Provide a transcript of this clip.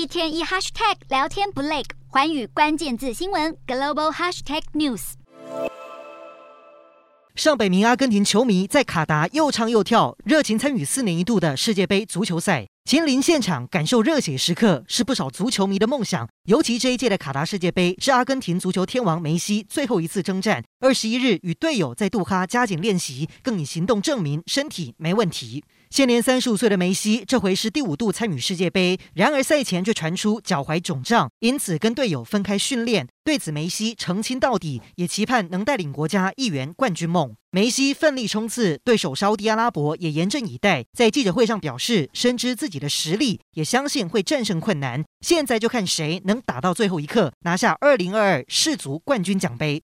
一天一 hashtag 聊天不累，寰宇关键字新闻 global hashtag news。上百名阿根廷球迷在卡达又唱又跳，热情参与四年一度的世界杯足球赛。亲临现场感受热血时刻，是不少足球迷的梦想。尤其这一届的卡达世界杯是阿根廷足球天王梅西最后一次征战。二十一日与队友在杜哈加紧练习，更以行动证明身体没问题。现年三十五岁的梅西，这回是第五度参与世界杯，然而赛前却传出脚踝肿胀，因此跟队友分开训练。对此，梅西澄清到底，也期盼能带领国家一圆冠军梦。梅西奋力冲刺，对手沙迪阿拉伯也严阵以待，在记者会上表示，深知自己的实力，也相信会战胜困难。现在就看谁能打到最后一刻，拿下二零二二世足冠军奖杯。